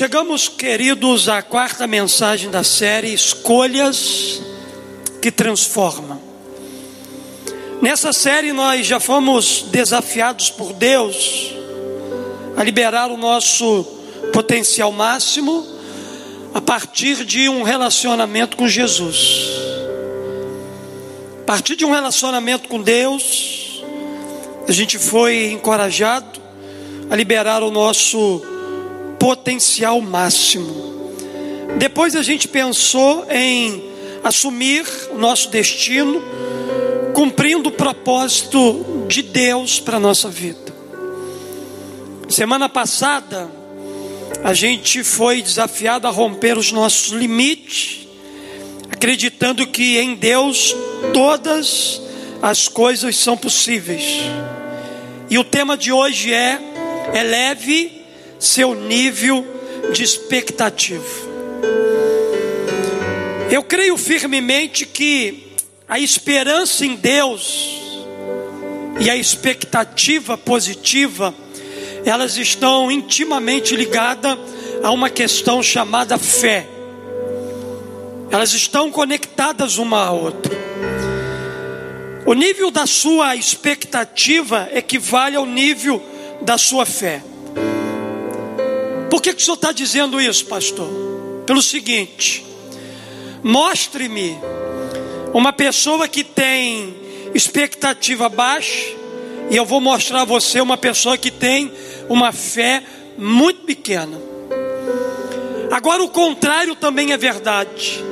Chegamos, queridos, à quarta mensagem da série Escolhas que Transformam. Nessa série nós já fomos desafiados por Deus a liberar o nosso potencial máximo a partir de um relacionamento com Jesus. A partir de um relacionamento com Deus, a gente foi encorajado a liberar o nosso potencial máximo. Depois a gente pensou em assumir o nosso destino, cumprindo o propósito de Deus para a nossa vida. Semana passada, a gente foi desafiado a romper os nossos limites, acreditando que em Deus todas as coisas são possíveis. E o tema de hoje é: eleve seu nível de expectativa. Eu creio firmemente que a esperança em Deus e a expectativa positiva, elas estão intimamente ligadas a uma questão chamada fé. Elas estão conectadas uma à outra. O nível da sua expectativa equivale ao nível da sua fé. Por que, que o senhor está dizendo isso, pastor? Pelo seguinte: mostre-me uma pessoa que tem expectativa baixa, e eu vou mostrar a você uma pessoa que tem uma fé muito pequena. Agora, o contrário também é verdade.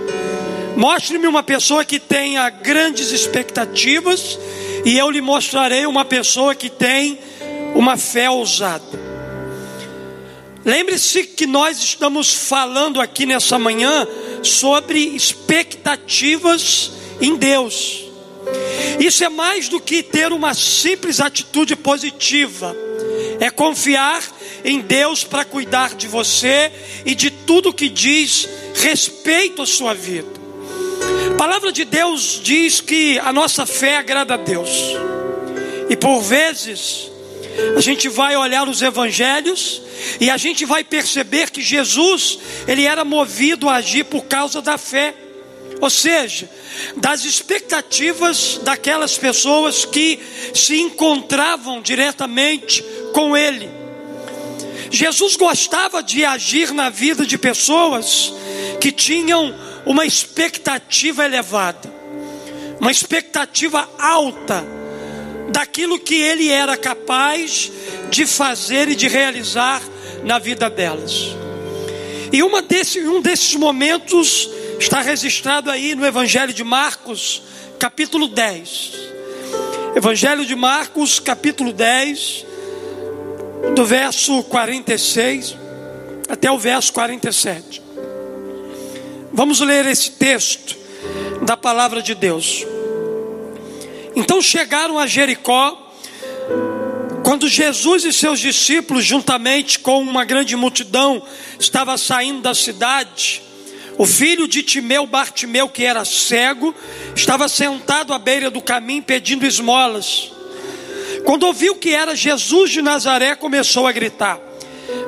Mostre-me uma pessoa que tenha grandes expectativas, e eu lhe mostrarei uma pessoa que tem uma fé ousada. Lembre-se que nós estamos falando aqui nessa manhã sobre expectativas em Deus. Isso é mais do que ter uma simples atitude positiva, é confiar em Deus para cuidar de você e de tudo que diz respeito à sua vida. A palavra de Deus diz que a nossa fé agrada a Deus, e por vezes a gente vai olhar os evangelhos e a gente vai perceber que Jesus, ele era movido a agir por causa da fé. Ou seja, das expectativas daquelas pessoas que se encontravam diretamente com Ele. Jesus gostava de agir na vida de pessoas que tinham uma expectativa elevada, uma expectativa alta daquilo que ele era capaz de fazer e de realizar na vida delas. E uma desse, um desses momentos está registrado aí no Evangelho de Marcos, capítulo 10. Evangelho de Marcos, capítulo 10, do verso 46 até o verso 47. Vamos ler esse texto da palavra de Deus. Então chegaram a Jericó, quando Jesus e seus discípulos, juntamente com uma grande multidão, estava saindo da cidade, o filho de Timeu, Bartimeu, que era cego, estava sentado à beira do caminho pedindo esmolas. Quando ouviu que era Jesus de Nazaré, começou a gritar: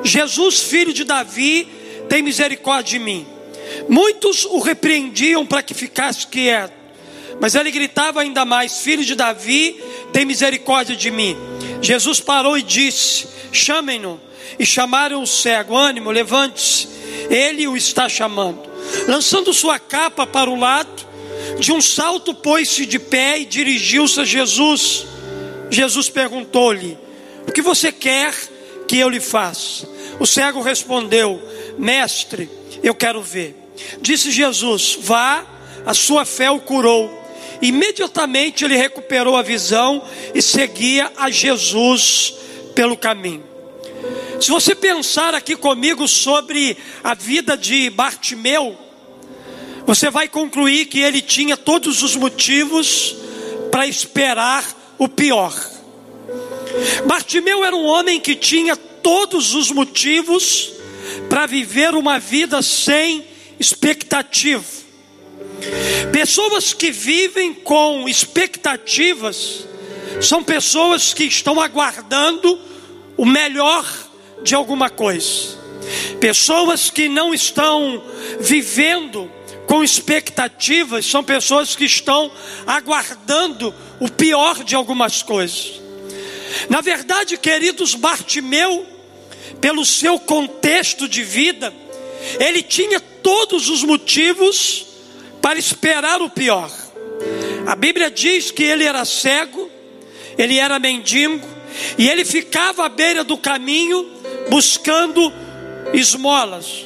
Jesus, filho de Davi, tem misericórdia de mim. Muitos o repreendiam para que ficasse quieto. Mas ele gritava ainda mais: Filho de Davi, tem misericórdia de mim. Jesus parou e disse: Chamem-no. E chamaram o cego: Ânimo, levante-se. Ele o está chamando. Lançando sua capa para o lado, de um salto pôs-se de pé e dirigiu-se a Jesus. Jesus perguntou-lhe: O que você quer que eu lhe faça? O cego respondeu: Mestre, eu quero ver. Disse Jesus: Vá, a sua fé o curou. Imediatamente ele recuperou a visão e seguia a Jesus pelo caminho. Se você pensar aqui comigo sobre a vida de Bartimeu, você vai concluir que ele tinha todos os motivos para esperar o pior. Bartimeu era um homem que tinha todos os motivos para viver uma vida sem expectativa. Pessoas que vivem com expectativas são pessoas que estão aguardando o melhor de alguma coisa. Pessoas que não estão vivendo com expectativas são pessoas que estão aguardando o pior de algumas coisas. Na verdade, queridos, Bartimeu, pelo seu contexto de vida, ele tinha todos os motivos para esperar o pior. A Bíblia diz que ele era cego, ele era mendigo, e ele ficava à beira do caminho buscando esmolas.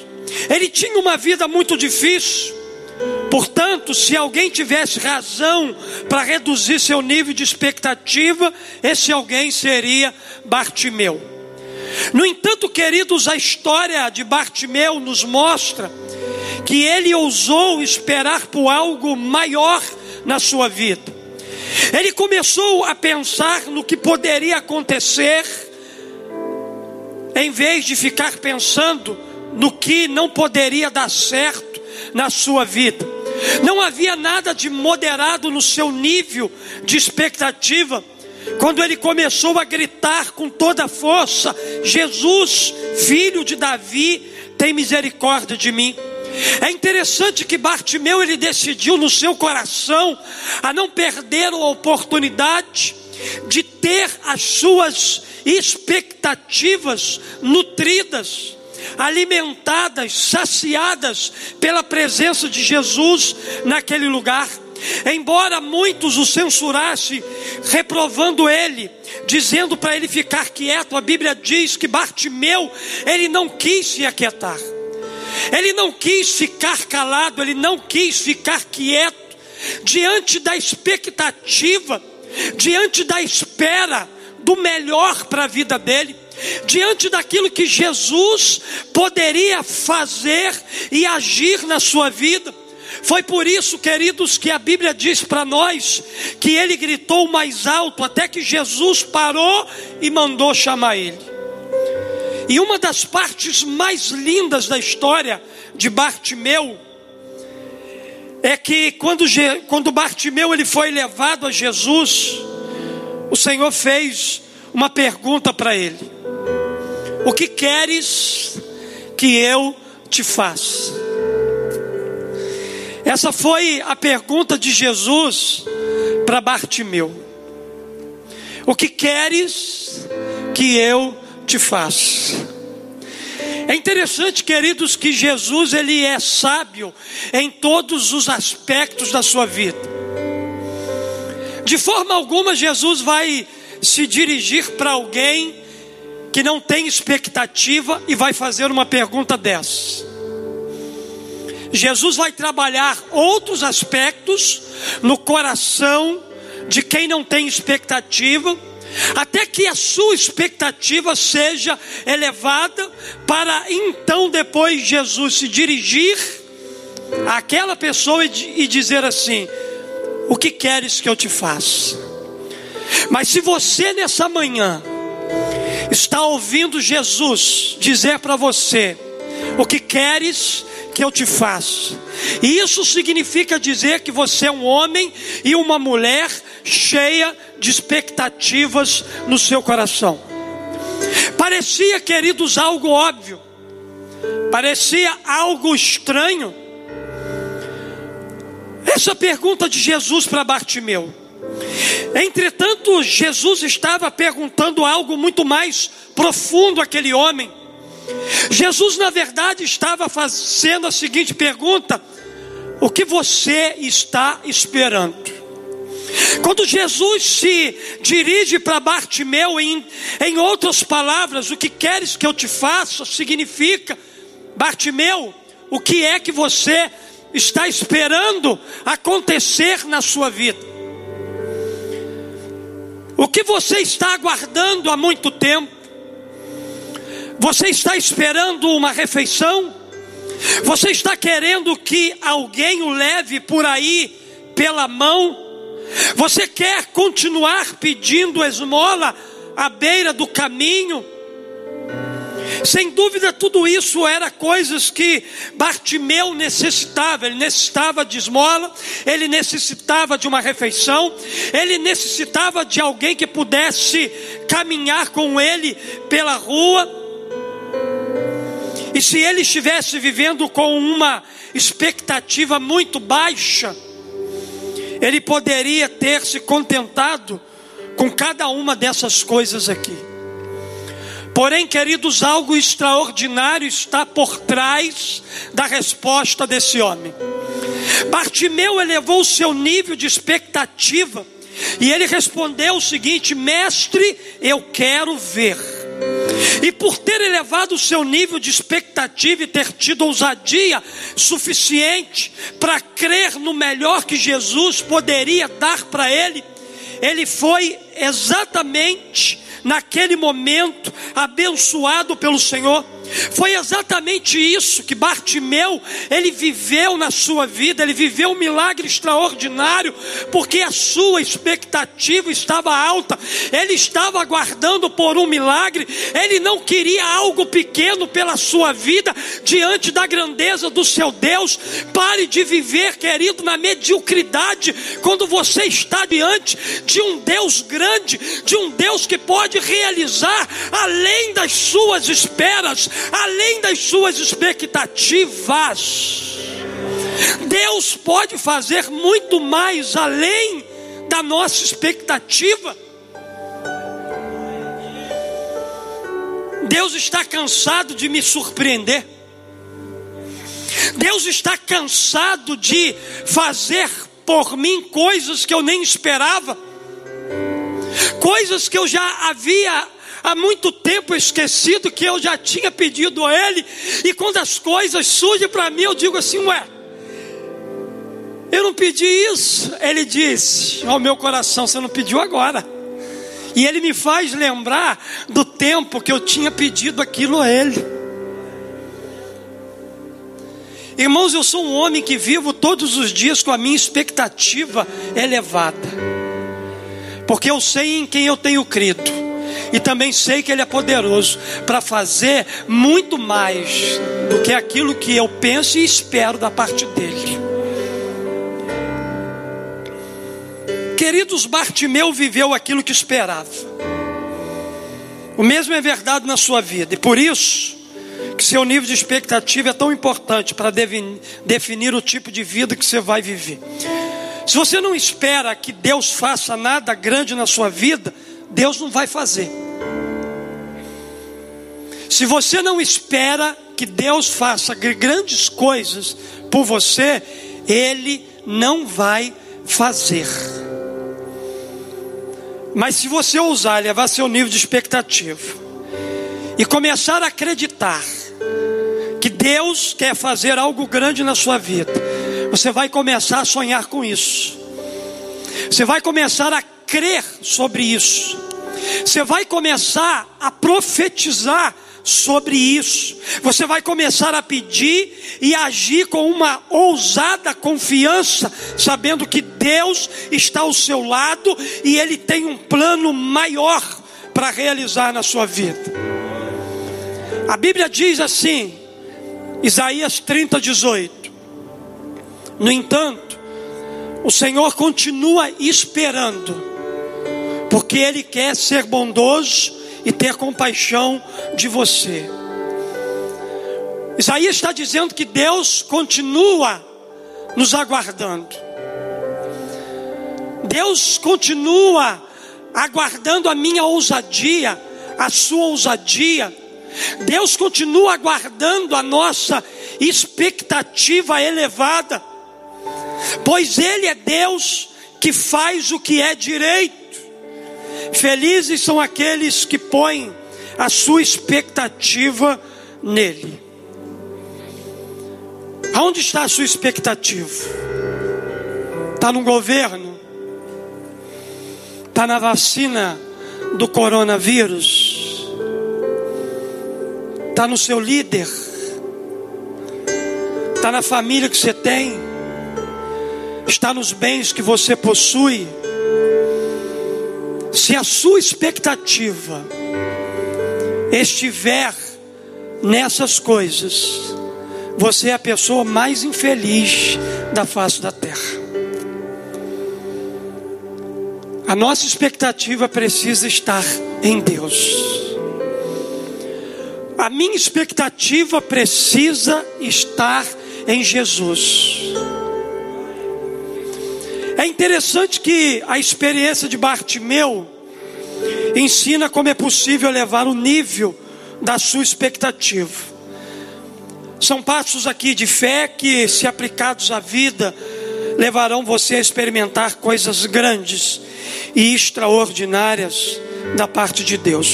Ele tinha uma vida muito difícil, portanto, se alguém tivesse razão para reduzir seu nível de expectativa, esse alguém seria Bartimeu. No entanto, queridos, a história de Bartimeu nos mostra que ele ousou esperar por algo maior na sua vida. Ele começou a pensar no que poderia acontecer, em vez de ficar pensando no que não poderia dar certo na sua vida. Não havia nada de moderado no seu nível de expectativa. Quando ele começou a gritar com toda a força: Jesus, filho de Davi, tem misericórdia de mim. É interessante que Bartimeu ele decidiu no seu coração a não perder a oportunidade de ter as suas expectativas nutridas, alimentadas, saciadas pela presença de Jesus naquele lugar. Embora muitos o censurassem, reprovando ele, dizendo para ele ficar quieto, a Bíblia diz que Bartimeu, ele não quis se aquietar. Ele não quis ficar calado, ele não quis ficar quieto diante da expectativa, diante da espera do melhor para a vida dele, diante daquilo que Jesus poderia fazer e agir na sua vida. Foi por isso, queridos, que a Bíblia diz para nós que ele gritou mais alto até que Jesus parou e mandou chamar ele. E uma das partes mais lindas da história de Bartimeu é que quando, quando Bartimeu ele foi levado a Jesus, o Senhor fez uma pergunta para ele: O que queres que eu te faça? Essa foi a pergunta de Jesus para Bartimeu. O que queres que eu te faz. É interessante, queridos, que Jesus ele é sábio em todos os aspectos da sua vida. De forma alguma Jesus vai se dirigir para alguém que não tem expectativa e vai fazer uma pergunta dessa. Jesus vai trabalhar outros aspectos no coração de quem não tem expectativa até que a sua expectativa seja elevada, para então depois Jesus se dirigir àquela pessoa e dizer assim: O que queres que eu te faça? Mas se você nessa manhã está ouvindo Jesus dizer para você: O que queres que eu te faça? Isso significa dizer que você é um homem e uma mulher cheia de expectativas no seu coração. Parecia, queridos, algo óbvio, parecia algo estranho. Essa pergunta de Jesus para Bartimeu. Entretanto, Jesus estava perguntando algo muito mais profundo àquele homem. Jesus, na verdade, estava fazendo a seguinte pergunta: O que você está esperando? Quando Jesus se dirige para Bartimeu, em, em outras palavras, o que queres que eu te faça, significa, Bartimeu, o que é que você está esperando acontecer na sua vida? O que você está aguardando há muito tempo? Você está esperando uma refeição? Você está querendo que alguém o leve por aí pela mão? Você quer continuar pedindo esmola à beira do caminho? Sem dúvida, tudo isso era coisas que Bartimeu necessitava. Ele necessitava de esmola, ele necessitava de uma refeição, ele necessitava de alguém que pudesse caminhar com ele pela rua. E se ele estivesse vivendo com uma expectativa muito baixa, ele poderia ter se contentado com cada uma dessas coisas aqui. Porém, queridos, algo extraordinário está por trás da resposta desse homem. Bartimeu elevou o seu nível de expectativa e ele respondeu o seguinte: Mestre, eu quero ver. E por ter elevado o seu nível de expectativa e ter tido ousadia suficiente para crer no melhor que Jesus poderia dar para ele, ele foi exatamente naquele momento abençoado pelo Senhor. Foi exatamente isso que Bartimeu, ele viveu na sua vida, ele viveu um milagre extraordinário, porque a sua expectativa estava alta, ele estava aguardando por um milagre, ele não queria algo pequeno pela sua vida, diante da grandeza do seu Deus. Pare de viver, querido, na mediocridade, quando você está diante de um Deus grande, de um Deus que pode realizar além das suas esperas além das suas expectativas. Deus pode fazer muito mais além da nossa expectativa. Deus está cansado de me surpreender. Deus está cansado de fazer por mim coisas que eu nem esperava, coisas que eu já havia há muito tempo esquecido que eu já tinha pedido a Ele, e quando as coisas surgem para mim, eu digo assim: Ué, eu não pedi isso. Ele disse ao meu coração: Você não pediu agora. E Ele me faz lembrar do tempo que eu tinha pedido aquilo a Ele. Irmãos, eu sou um homem que vivo todos os dias com a minha expectativa elevada, porque eu sei em quem eu tenho crido e também sei que Ele é poderoso para fazer muito mais do que aquilo que eu penso e espero da parte dEle. Queridos, Bartimeu viveu aquilo que esperava. O mesmo é verdade na sua vida, e por isso que seu nível de expectativa é tão importante para definir o tipo de vida que você vai viver. Se você não espera que Deus faça nada grande na sua vida, Deus não vai fazer. Se você não espera que Deus faça grandes coisas por você, Ele não vai fazer. Mas se você ousar levar seu nível de expectativa e começar a acreditar que Deus quer fazer algo grande na sua vida, você vai começar a sonhar com isso. Você vai começar a crer sobre isso. Você vai começar a profetizar sobre isso. Você vai começar a pedir e agir com uma ousada confiança, sabendo que Deus está ao seu lado e Ele tem um plano maior para realizar na sua vida. A Bíblia diz assim, Isaías 30, 18: No entanto, o Senhor continua esperando porque Ele quer ser bondoso e ter compaixão de você. Isaías está dizendo que Deus continua nos aguardando. Deus continua aguardando a minha ousadia, a sua ousadia. Deus continua aguardando a nossa expectativa elevada, pois Ele é Deus que faz o que é direito. Felizes são aqueles que põem a sua expectativa nele. Aonde está a sua expectativa? Está no governo? Está na vacina do coronavírus? Está no seu líder? Está na família que você tem? Está nos bens que você possui? Se a sua expectativa estiver nessas coisas, você é a pessoa mais infeliz da face da terra. A nossa expectativa precisa estar em Deus. A minha expectativa precisa estar em Jesus. É interessante que a experiência de Bartimeu ensina como é possível elevar o nível da sua expectativa. São passos aqui de fé que, se aplicados à vida, levarão você a experimentar coisas grandes e extraordinárias da parte de Deus.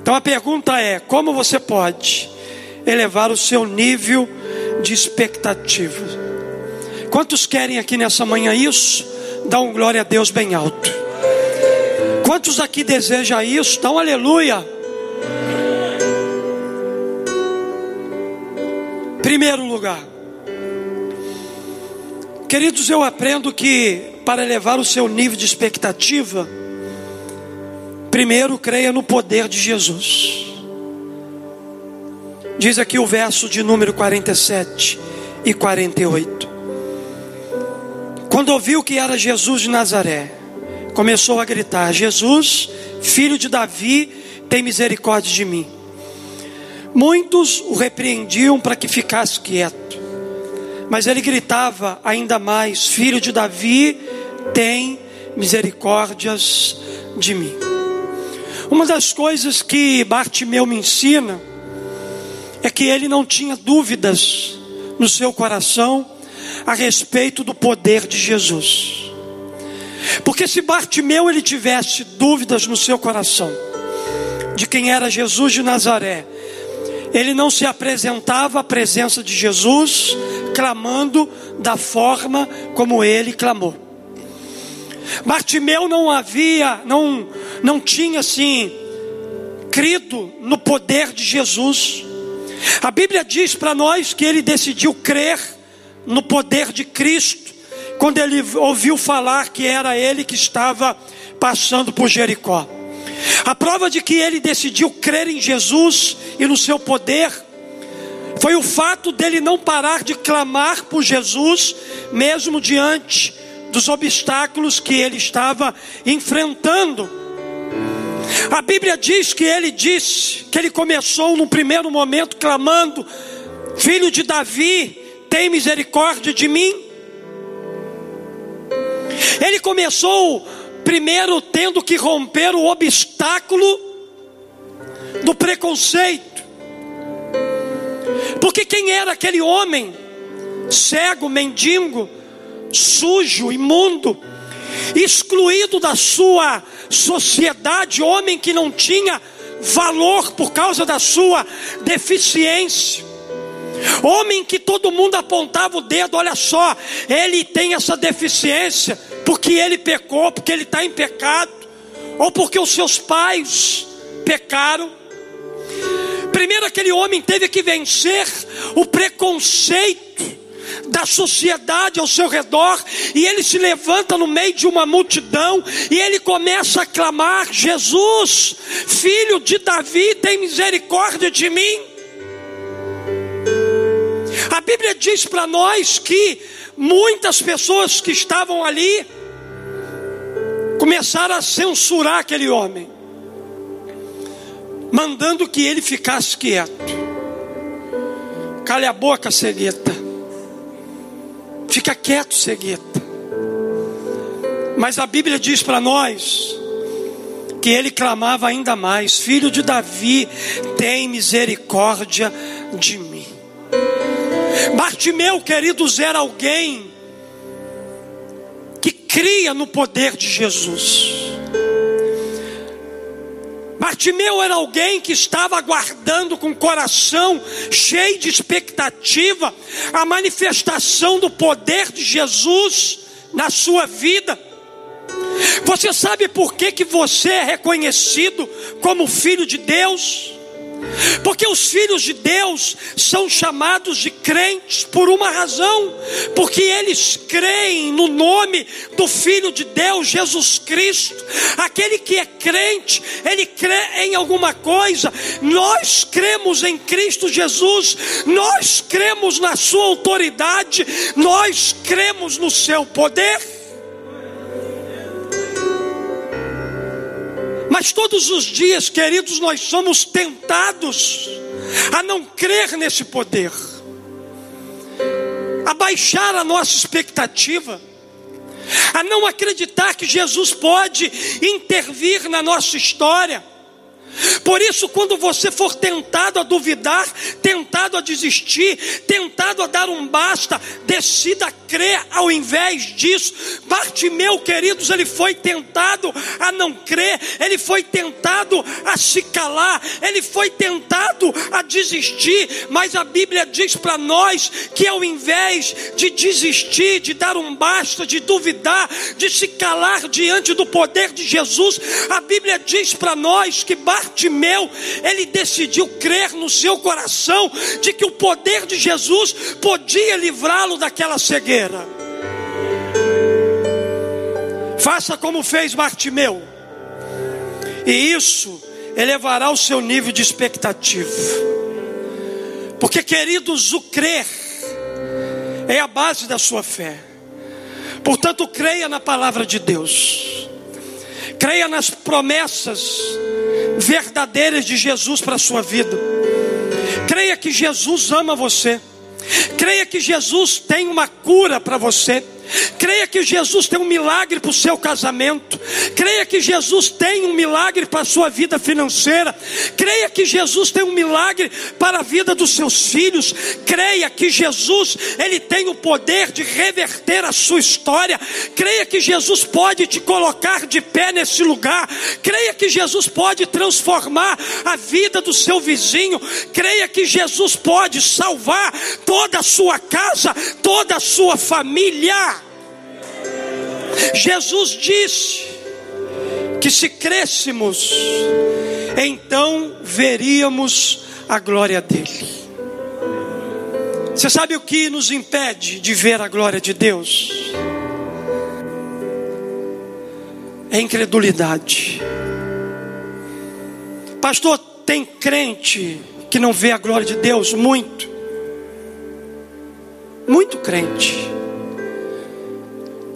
Então a pergunta é: como você pode elevar o seu nível de expectativa? Quantos querem aqui nessa manhã isso? Dá um glória a Deus bem alto. Quantos aqui desejam isso? Dá um aleluia. Primeiro lugar, queridos, eu aprendo que para elevar o seu nível de expectativa, primeiro creia no poder de Jesus. Diz aqui o verso de número 47 e 48. Quando ouviu que era Jesus de Nazaré, começou a gritar: Jesus, filho de Davi, tem misericórdia de mim. Muitos o repreendiam para que ficasse quieto, mas ele gritava ainda mais: Filho de Davi, tem misericórdias de mim. Uma das coisas que Bartimeu me ensina é que ele não tinha dúvidas no seu coração a respeito do poder de Jesus. Porque se Bartimeu ele tivesse dúvidas no seu coração de quem era Jesus de Nazaré, ele não se apresentava à presença de Jesus clamando da forma como ele clamou. Bartimeu não havia, não, não tinha assim, crido no poder de Jesus. A Bíblia diz para nós que ele decidiu crer no poder de Cristo, quando ele ouviu falar que era ele que estava passando por Jericó. A prova de que ele decidiu crer em Jesus e no seu poder foi o fato dele não parar de clamar por Jesus, mesmo diante dos obstáculos que ele estava enfrentando. A Bíblia diz que ele disse que ele começou no primeiro momento clamando: Filho de Davi, tem misericórdia de mim. Ele começou primeiro tendo que romper o obstáculo do preconceito. Porque quem era aquele homem cego, mendigo, sujo, imundo, excluído da sua sociedade, homem que não tinha valor por causa da sua deficiência. Homem que todo mundo apontava o dedo, olha só, ele tem essa deficiência, porque ele pecou, porque ele está em pecado, ou porque os seus pais pecaram. Primeiro, aquele homem teve que vencer o preconceito da sociedade ao seu redor, e ele se levanta no meio de uma multidão e ele começa a clamar: Jesus, filho de Davi, tem misericórdia de mim. A Bíblia diz para nós que muitas pessoas que estavam ali começaram a censurar aquele homem, mandando que ele ficasse quieto. Cale a boca, cegueta. Fica quieto, cegueta. Mas a Bíblia diz para nós que ele clamava ainda mais: Filho de Davi, tem misericórdia de mim. Bartimeu, queridos, era alguém que cria no poder de Jesus. Bartimeu era alguém que estava aguardando com o coração cheio de expectativa a manifestação do poder de Jesus na sua vida. Você sabe por que, que você é reconhecido como filho de Deus? Porque os filhos de Deus são chamados de crentes por uma razão, porque eles creem no nome do Filho de Deus, Jesus Cristo. Aquele que é crente, ele crê em alguma coisa. Nós cremos em Cristo Jesus, nós cremos na Sua autoridade, nós cremos no Seu poder. Mas todos os dias, queridos, nós somos tentados a não crer nesse poder, a baixar a nossa expectativa, a não acreditar que Jesus pode intervir na nossa história por isso, quando você for tentado a duvidar, tentado a desistir, tentado a dar um basta, decida crer ao invés disso. Bartimeu, queridos, ele foi tentado a não crer, ele foi tentado a se calar, ele foi tentado a desistir, mas a Bíblia diz para nós que ao invés de desistir, de dar um basta, de duvidar, de se calar diante do poder de Jesus, a Bíblia diz para nós que Bartimeu Bartimeu, ele decidiu crer no seu coração de que o poder de Jesus podia livrá-lo daquela cegueira. Faça como fez Bartimeu, e isso elevará o seu nível de expectativa. Porque, queridos, o crer é a base da sua fé. Portanto, creia na palavra de Deus, creia nas promessas verdadeiras de Jesus para a sua vida. Creia que Jesus ama você. Creia que Jesus tem uma cura para você. Creia que Jesus tem um milagre para o seu casamento. Creia que Jesus tem um milagre para a sua vida financeira. Creia que Jesus tem um milagre para a vida dos seus filhos. Creia que Jesus, ele tem o poder de reverter a sua história. Creia que Jesus pode te colocar de pé nesse lugar. Creia que Jesus pode transformar a vida do seu vizinho. Creia que Jesus pode salvar toda a sua casa, toda a sua família. Jesus disse que se crêssemos, então veríamos a glória dele. Você sabe o que nos impede de ver a glória de Deus? É incredulidade. Pastor, tem crente que não vê a glória de Deus? Muito. Muito crente.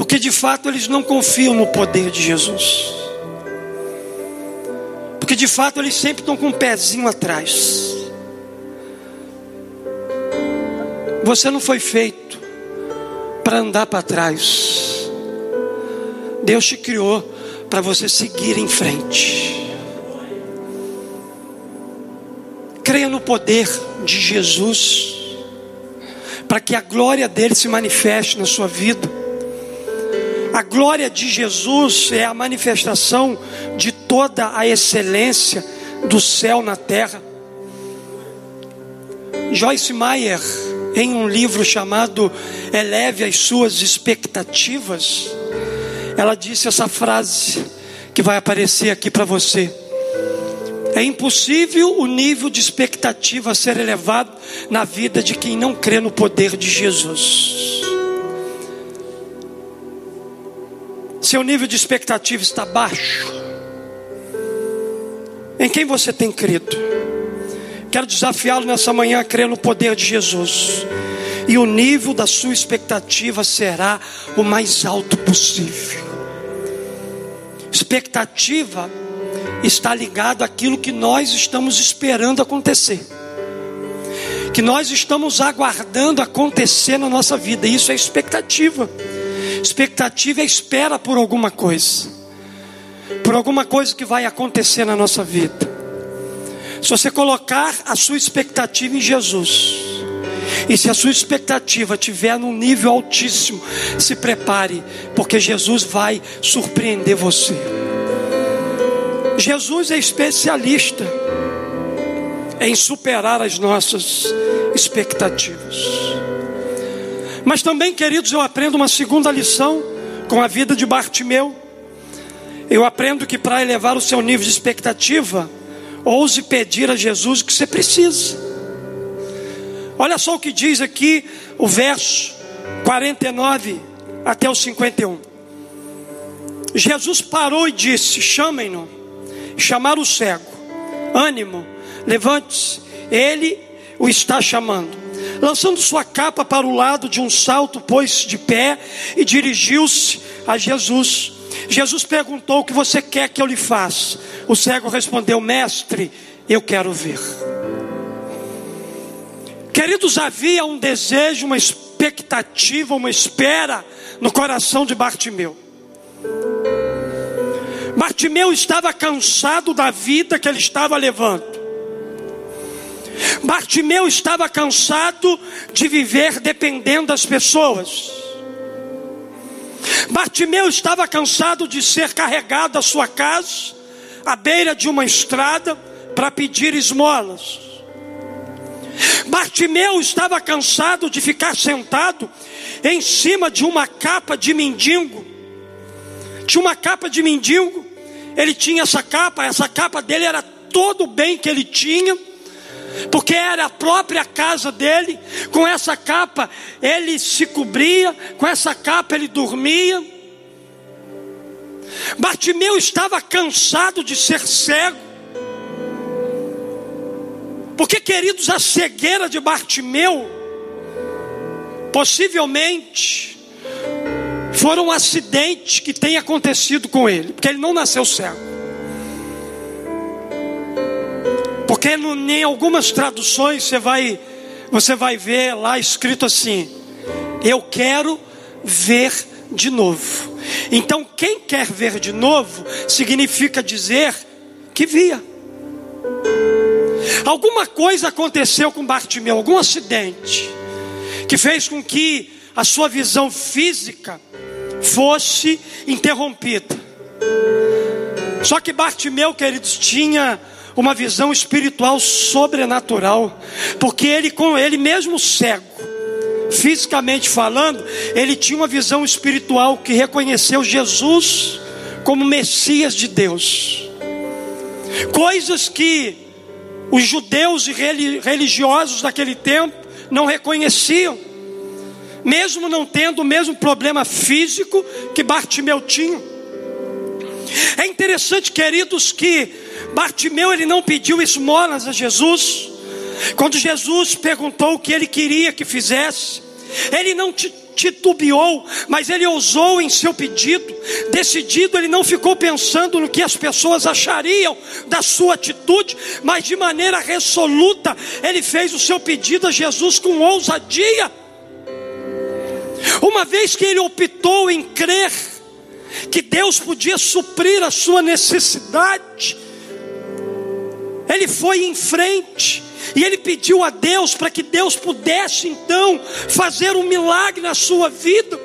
Porque de fato eles não confiam no poder de Jesus. Porque de fato eles sempre estão com um pezinho atrás. Você não foi feito para andar para trás. Deus te criou para você seguir em frente. Creia no poder de Jesus, para que a glória dele se manifeste na sua vida. Glória de Jesus é a manifestação de toda a excelência do céu na terra. Joyce Meyer, em um livro chamado Eleve as Suas Expectativas, ela disse essa frase que vai aparecer aqui para você. É impossível o nível de expectativa ser elevado na vida de quem não crê no poder de Jesus. Seu nível de expectativa está baixo. Em quem você tem crido? Quero desafiá-lo nessa manhã a crer no poder de Jesus. E o nível da sua expectativa será o mais alto possível. Expectativa está ligado àquilo que nós estamos esperando acontecer. Que nós estamos aguardando acontecer na nossa vida. Isso é expectativa. Expectativa é espera por alguma coisa, por alguma coisa que vai acontecer na nossa vida. Se você colocar a sua expectativa em Jesus, e se a sua expectativa estiver num nível altíssimo, se prepare, porque Jesus vai surpreender você. Jesus é especialista em superar as nossas expectativas. Mas também, queridos, eu aprendo uma segunda lição com a vida de Bartimeu. Eu aprendo que para elevar o seu nível de expectativa, ouse pedir a Jesus o que você precisa. Olha só o que diz aqui o verso 49 até o 51. Jesus parou e disse: Chamem-no. Chamar o cego. Ânimo, levante-se. Ele o está chamando lançando sua capa para o lado de um salto, pôs de pé e dirigiu-se a Jesus. Jesus perguntou: O que você quer que eu lhe faça? O cego respondeu: Mestre, eu quero ver. Queridos, havia um desejo, uma expectativa, uma espera no coração de Bartimeu. Bartimeu estava cansado da vida que ele estava levando. Bartimeu estava cansado de viver dependendo das pessoas. Bartimeu estava cansado de ser carregado à sua casa, à beira de uma estrada, para pedir esmolas. Bartimeu estava cansado de ficar sentado em cima de uma capa de mendigo. Tinha uma capa de mendigo, ele tinha essa capa, essa capa dele era todo o bem que ele tinha, porque era a própria casa dele. Com essa capa ele se cobria, com essa capa ele dormia. Bartimeu estava cansado de ser cego. Porque, queridos, a cegueira de Bartimeu, possivelmente, foram um acidente que tem acontecido com ele, porque ele não nasceu cego. Porque no, em algumas traduções você vai, você vai ver lá escrito assim: Eu quero ver de novo. Então, quem quer ver de novo significa dizer que via. Alguma coisa aconteceu com Bartimeu, algum acidente, que fez com que a sua visão física fosse interrompida. Só que Bartimeu, queridos, tinha uma visão espiritual sobrenatural, porque ele, com ele mesmo cego, fisicamente falando, ele tinha uma visão espiritual que reconheceu Jesus como Messias de Deus. Coisas que os judeus e religiosos daquele tempo não reconheciam, mesmo não tendo o mesmo problema físico que Bartimeu tinha. É interessante, queridos, que Bartimeu ele não pediu esmolas a Jesus. Quando Jesus perguntou o que ele queria que fizesse, ele não titubeou, mas ele ousou em seu pedido. Decidido, ele não ficou pensando no que as pessoas achariam da sua atitude, mas de maneira resoluta, ele fez o seu pedido a Jesus com ousadia. Uma vez que ele optou em crer que Deus podia suprir a sua necessidade, ele foi em frente e ele pediu a Deus para que Deus pudesse então fazer um milagre na sua vida.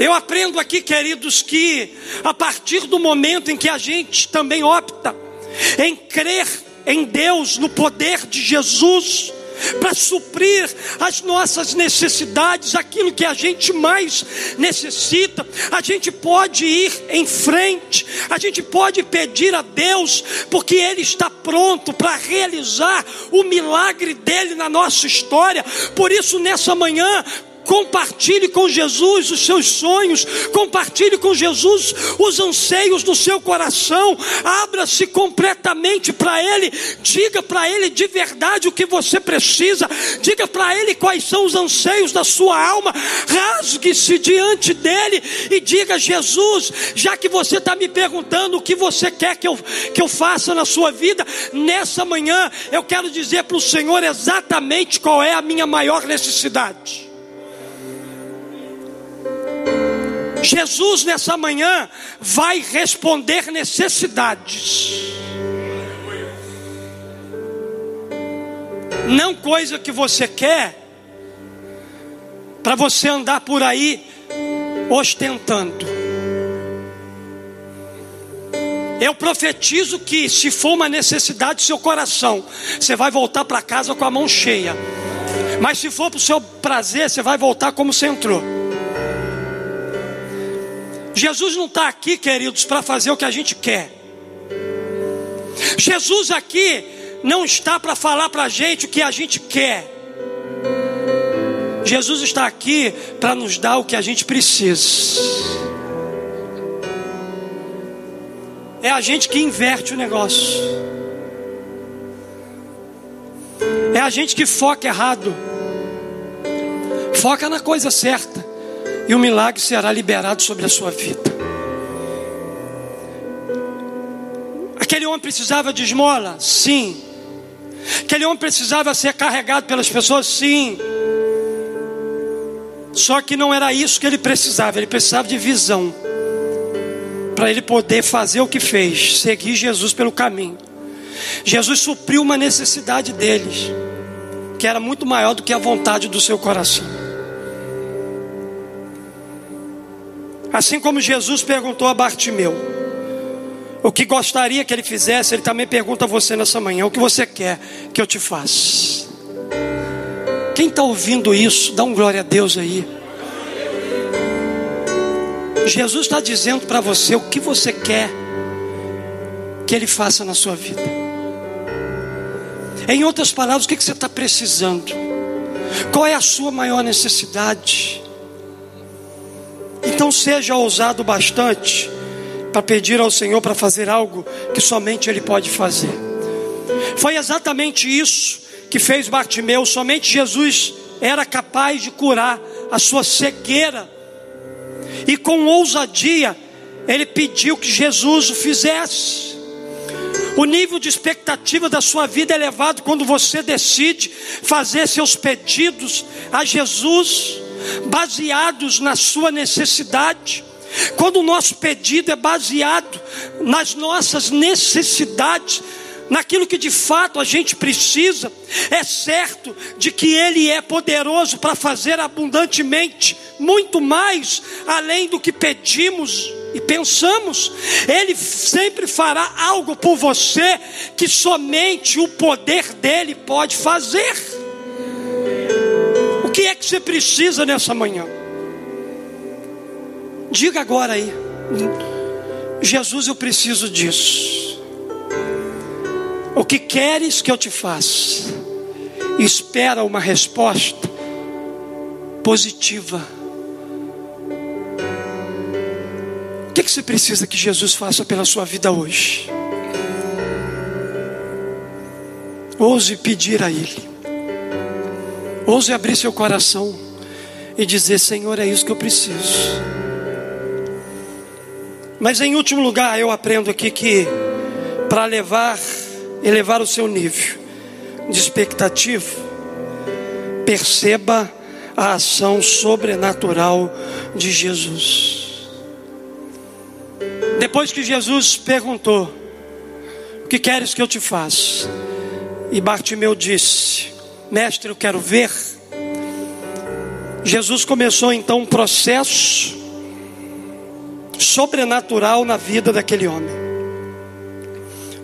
Eu aprendo aqui, queridos, que a partir do momento em que a gente também opta em crer em Deus, no poder de Jesus, para suprir as nossas necessidades, aquilo que a gente mais necessita. A gente pode ir em frente, a gente pode pedir a Deus, porque Ele está pronto para realizar o milagre dele na nossa história. Por isso, nessa manhã, Compartilhe com Jesus os seus sonhos, compartilhe com Jesus os anseios do seu coração, abra-se completamente para Ele, diga para Ele de verdade o que você precisa, diga para Ele quais são os anseios da sua alma, rasgue-se diante dEle e diga: Jesus, já que você está me perguntando o que você quer que eu, que eu faça na sua vida, nessa manhã eu quero dizer para o Senhor exatamente qual é a minha maior necessidade. Jesus nessa manhã vai responder necessidades. Não coisa que você quer para você andar por aí ostentando. Eu profetizo que se for uma necessidade do seu coração, você vai voltar para casa com a mão cheia. Mas se for para o seu prazer, você vai voltar como você entrou. Jesus não está aqui, queridos, para fazer o que a gente quer. Jesus aqui não está para falar para a gente o que a gente quer. Jesus está aqui para nos dar o que a gente precisa. É a gente que inverte o negócio. É a gente que foca errado. Foca na coisa certa e o milagre será liberado sobre a sua vida. Aquele homem precisava de esmola? Sim. Aquele homem precisava ser carregado pelas pessoas? Sim. Só que não era isso que ele precisava, ele precisava de visão. Para ele poder fazer o que fez, seguir Jesus pelo caminho. Jesus supriu uma necessidade deles, que era muito maior do que a vontade do seu coração. Assim como Jesus perguntou a Bartimeu, o que gostaria que ele fizesse, ele também pergunta a você nessa manhã: o que você quer que eu te faça? Quem está ouvindo isso, dá um glória a Deus aí. Jesus está dizendo para você o que você quer que Ele faça na sua vida. Em outras palavras, o que você está precisando? Qual é a sua maior necessidade? Então seja ousado bastante para pedir ao Senhor para fazer algo que somente Ele pode fazer. Foi exatamente isso que fez Bartimeu. Somente Jesus era capaz de curar a sua cegueira. E com ousadia, ele pediu que Jesus o fizesse. O nível de expectativa da sua vida é elevado quando você decide fazer seus pedidos a Jesus, baseados na sua necessidade. Quando o nosso pedido é baseado nas nossas necessidades, naquilo que de fato a gente precisa, é certo de que Ele é poderoso para fazer abundantemente, muito mais além do que pedimos e pensamos. Ele sempre fará algo por você que somente o poder dele pode fazer. É que você precisa nessa manhã? Diga agora aí. Jesus, eu preciso disso. O que queres que eu te faça? Espera uma resposta positiva. O que, que você precisa que Jesus faça pela sua vida hoje? Ouse pedir a Ele. Ouse abrir seu coração e dizer: Senhor, é isso que eu preciso. Mas em último lugar, eu aprendo aqui que para levar elevar o seu nível de expectativa, perceba a ação sobrenatural de Jesus. Depois que Jesus perguntou: O que queres que eu te faça? E Bartimeu disse: Mestre, eu quero ver. Jesus começou então um processo sobrenatural na vida daquele homem.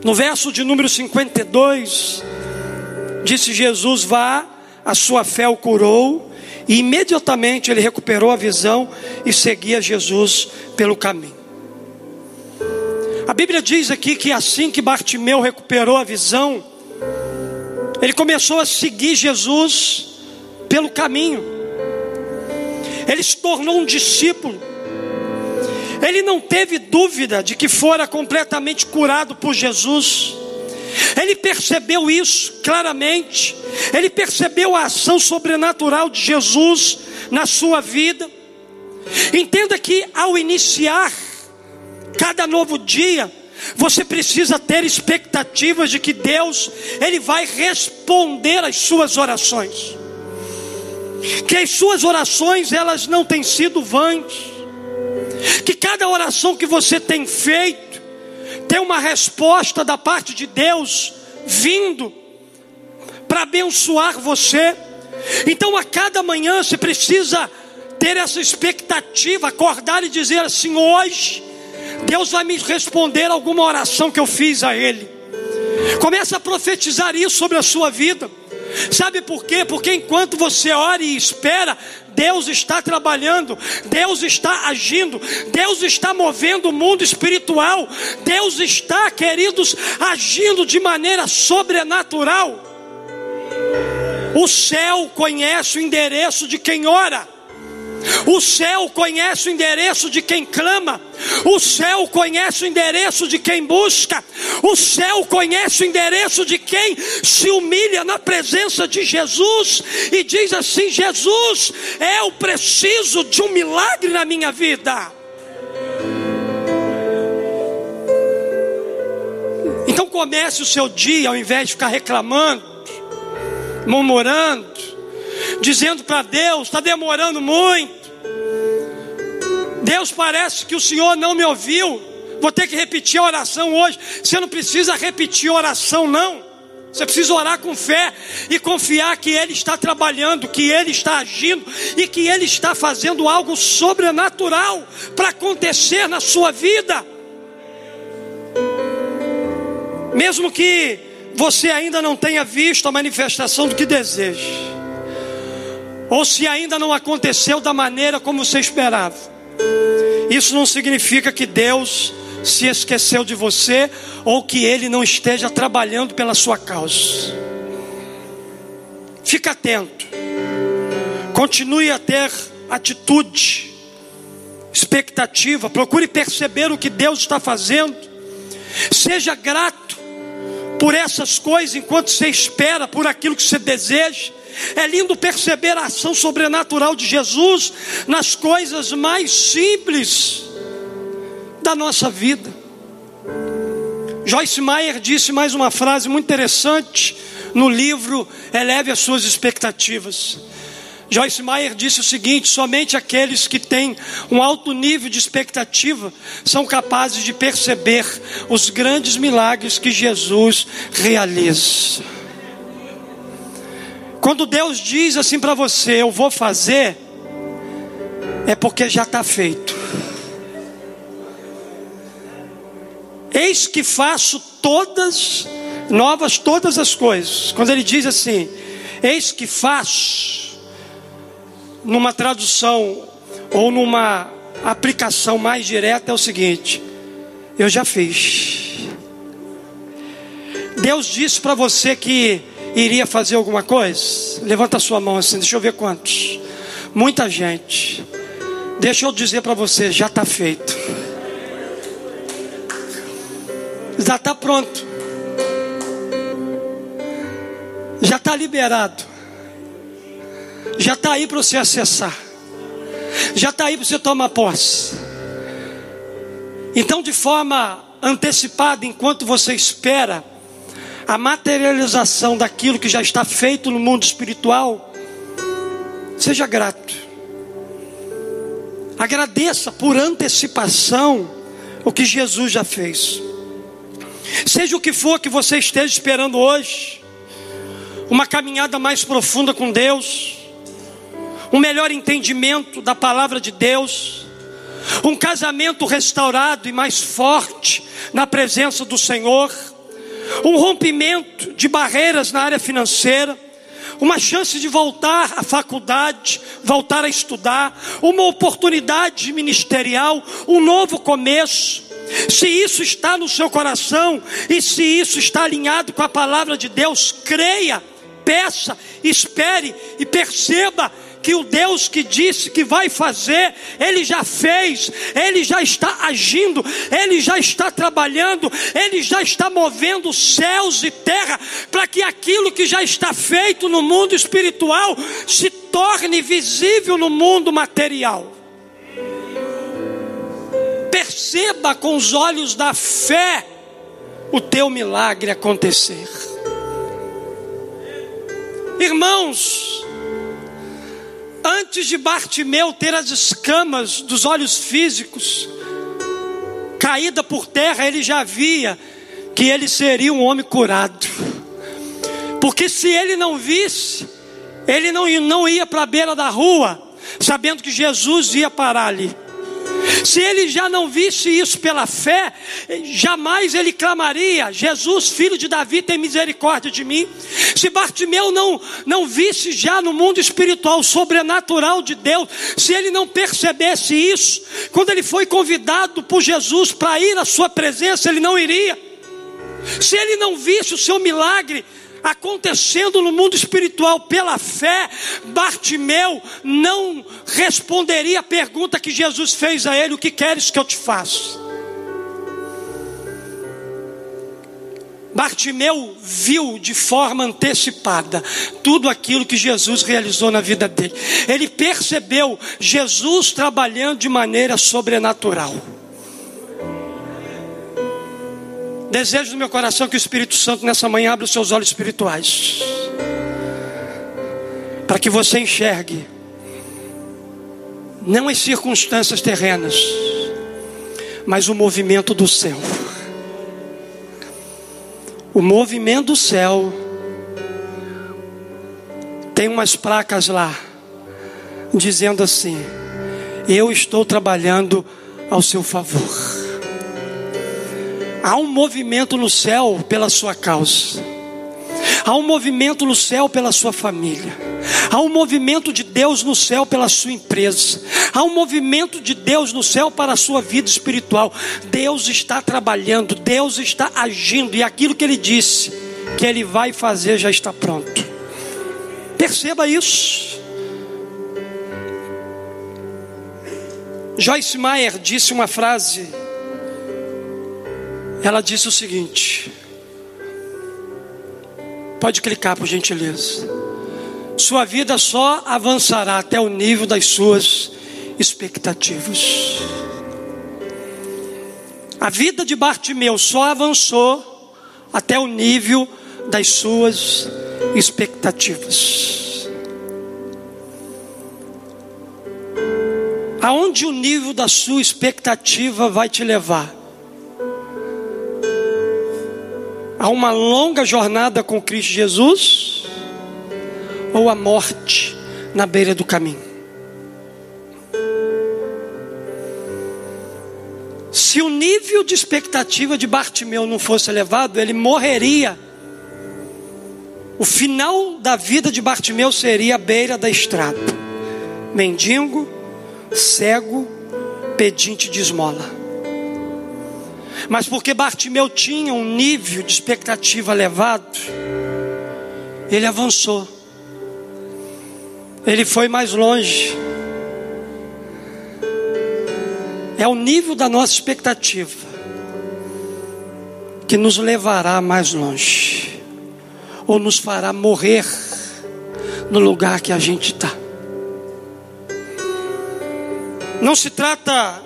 No verso de número 52, disse Jesus: Vá, a sua fé o curou, e imediatamente ele recuperou a visão e seguia Jesus pelo caminho. A Bíblia diz aqui que assim que Bartimeu recuperou a visão, ele começou a seguir Jesus pelo caminho. Ele se tornou um discípulo. Ele não teve dúvida de que fora completamente curado por Jesus. Ele percebeu isso claramente. Ele percebeu a ação sobrenatural de Jesus na sua vida. Entenda que ao iniciar cada novo dia, você precisa ter expectativas de que Deus ele vai responder às suas orações. Que as suas orações elas não têm sido vãs que cada oração que você tem feito tem uma resposta da parte de Deus vindo para abençoar você. Então a cada manhã você precisa ter essa expectativa, acordar e dizer assim: hoje Deus vai me responder alguma oração que eu fiz a Ele. Começa a profetizar isso sobre a sua vida. Sabe por quê? Porque enquanto você ora e espera, Deus está trabalhando, Deus está agindo, Deus está movendo o mundo espiritual, Deus está, queridos, agindo de maneira sobrenatural. O céu conhece o endereço de quem ora. O céu conhece o endereço de quem clama. O céu conhece o endereço de quem busca. O céu conhece o endereço de quem se humilha na presença de Jesus e diz assim: Jesus, eu preciso de um milagre na minha vida. comece o seu dia, ao invés de ficar reclamando, murmurando, dizendo para Deus: está demorando muito. Deus parece que o Senhor não me ouviu. Vou ter que repetir a oração hoje. Você não precisa repetir a oração, não. Você precisa orar com fé e confiar que Ele está trabalhando, que Ele está agindo e que Ele está fazendo algo sobrenatural para acontecer na sua vida. Mesmo que você ainda não tenha visto a manifestação do que deseja, ou se ainda não aconteceu da maneira como você esperava, isso não significa que Deus se esqueceu de você ou que ele não esteja trabalhando pela sua causa. Fica atento. Continue a ter atitude, expectativa, procure perceber o que Deus está fazendo. Seja grato por essas coisas enquanto você espera por aquilo que você deseja. É lindo perceber a ação sobrenatural de Jesus nas coisas mais simples da nossa vida. Joyce Meyer disse mais uma frase muito interessante no livro Eleve as suas expectativas. Joyce Meyer disse o seguinte: somente aqueles que têm um alto nível de expectativa são capazes de perceber os grandes milagres que Jesus realiza. Quando Deus diz assim para você, eu vou fazer, é porque já está feito. Eis que faço todas, novas todas as coisas. Quando ele diz assim, eis que faço, numa tradução ou numa aplicação mais direta, é o seguinte: eu já fiz. Deus disse para você que iria fazer alguma coisa? Levanta a sua mão assim, deixa eu ver quantos. Muita gente. Deixa eu dizer para você, já está feito já está pronto, já está liberado, já está aí para você acessar, já está aí para você tomar posse. Então, de forma antecipada, enquanto você espera a materialização daquilo que já está feito no mundo espiritual, seja grato. Agradeça por antecipação o que Jesus já fez. Seja o que for que você esteja esperando hoje, uma caminhada mais profunda com Deus, um melhor entendimento da palavra de Deus, um casamento restaurado e mais forte na presença do Senhor, um rompimento de barreiras na área financeira, uma chance de voltar à faculdade, voltar a estudar, uma oportunidade ministerial, um novo começo, se isso está no seu coração e se isso está alinhado com a palavra de Deus, creia, peça, espere e perceba que o Deus que disse que vai fazer, Ele já fez, Ele já está agindo, Ele já está trabalhando, Ele já está movendo céus e terra, para que aquilo que já está feito no mundo espiritual se torne visível no mundo material perceba com os olhos da fé o teu milagre acontecer. Irmãos, antes de Bartimeu ter as escamas dos olhos físicos caída por terra, ele já via que ele seria um homem curado. Porque se ele não visse, ele não, não ia para a beira da rua, sabendo que Jesus ia parar ali. Se ele já não visse isso pela fé, jamais ele clamaria: Jesus, filho de Davi, tem misericórdia de mim. Se Bartimeu não, não visse já no mundo espiritual sobrenatural de Deus, se ele não percebesse isso, quando ele foi convidado por Jesus para ir à sua presença, ele não iria. Se ele não visse o seu milagre, acontecendo no mundo espiritual pela fé, Bartimeu não responderia a pergunta que Jesus fez a ele: O que queres que eu te faça? Bartimeu viu de forma antecipada tudo aquilo que Jesus realizou na vida dele. Ele percebeu Jesus trabalhando de maneira sobrenatural. Desejo do meu coração que o Espírito Santo nessa manhã abra os seus olhos espirituais. Para que você enxergue não as circunstâncias terrenas, mas o movimento do céu. O movimento do céu tem umas placas lá dizendo assim: Eu estou trabalhando ao seu favor. Há um movimento no céu pela sua causa. Há um movimento no céu pela sua família. Há um movimento de Deus no céu pela sua empresa. Há um movimento de Deus no céu para a sua vida espiritual. Deus está trabalhando, Deus está agindo, e aquilo que Ele disse que Ele vai fazer já está pronto. Perceba isso. Joyce Meyer disse uma frase. Ela disse o seguinte: Pode clicar, por gentileza. Sua vida só avançará até o nível das suas expectativas. A vida de Bartimeu só avançou até o nível das suas expectativas. Aonde o nível da sua expectativa vai te levar? A uma longa jornada com Cristo Jesus ou a morte na beira do caminho? Se o nível de expectativa de Bartimeu não fosse elevado, ele morreria. O final da vida de Bartimeu seria a beira da estrada. Mendigo, cego, pedinte de esmola. Mas porque Bartimeu tinha um nível de expectativa elevado, ele avançou. Ele foi mais longe. É o nível da nossa expectativa que nos levará mais longe, ou nos fará morrer no lugar que a gente está. Não se trata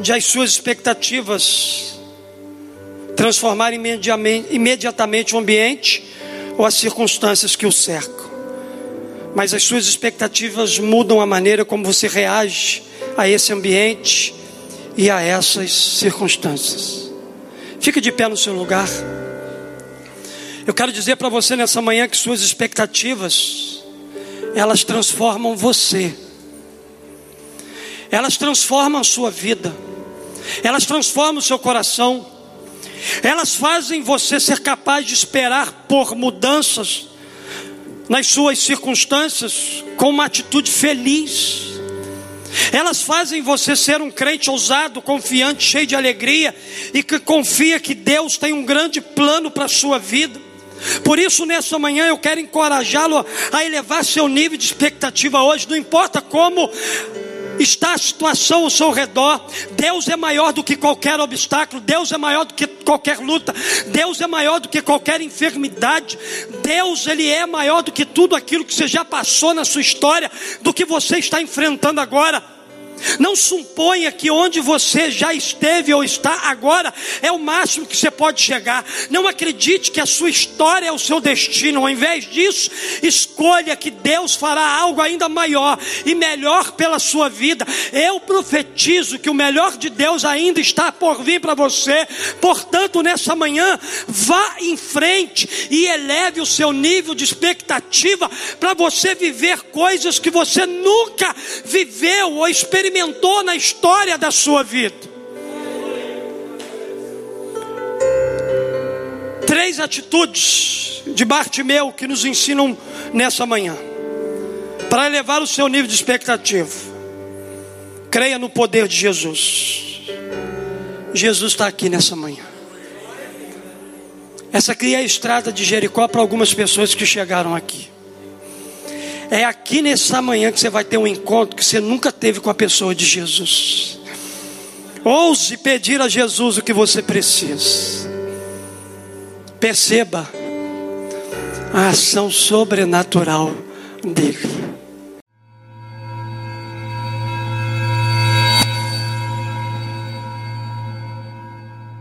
de as suas expectativas transformar imediatamente o ambiente ou as circunstâncias que o cercam, mas as suas expectativas mudam a maneira como você reage a esse ambiente e a essas circunstâncias. Fique de pé no seu lugar. Eu quero dizer para você nessa manhã que suas expectativas, elas transformam você, elas transformam a sua vida, elas transformam o seu coração, elas fazem você ser capaz de esperar por mudanças nas suas circunstâncias com uma atitude feliz. Elas fazem você ser um crente ousado, confiante, cheio de alegria e que confia que Deus tem um grande plano para a sua vida. Por isso, nessa manhã, eu quero encorajá-lo a elevar seu nível de expectativa hoje, não importa como está a situação ao seu redor, Deus é maior do que qualquer obstáculo, Deus é maior do que qualquer luta, Deus é maior do que qualquer enfermidade, Deus ele é maior do que tudo aquilo que você já passou na sua história, do que você está enfrentando agora. Não suponha que onde você já esteve ou está agora é o máximo que você pode chegar. Não acredite que a sua história é o seu destino. Ao invés disso, escolha que Deus fará algo ainda maior e melhor pela sua vida. Eu profetizo que o melhor de Deus ainda está por vir para você. Portanto, nessa manhã, vá em frente e eleve o seu nível de expectativa para você viver coisas que você nunca viveu ou experimentou experimentou na história da sua vida. Três atitudes de Bartimeu que nos ensinam nessa manhã, para elevar o seu nível de expectativa. Creia no poder de Jesus. Jesus está aqui nessa manhã. Essa aqui é a estrada de Jericó para algumas pessoas que chegaram aqui. É aqui nessa manhã que você vai ter um encontro que você nunca teve com a pessoa de Jesus. Ouse pedir a Jesus o que você precisa. Perceba a ação sobrenatural dele.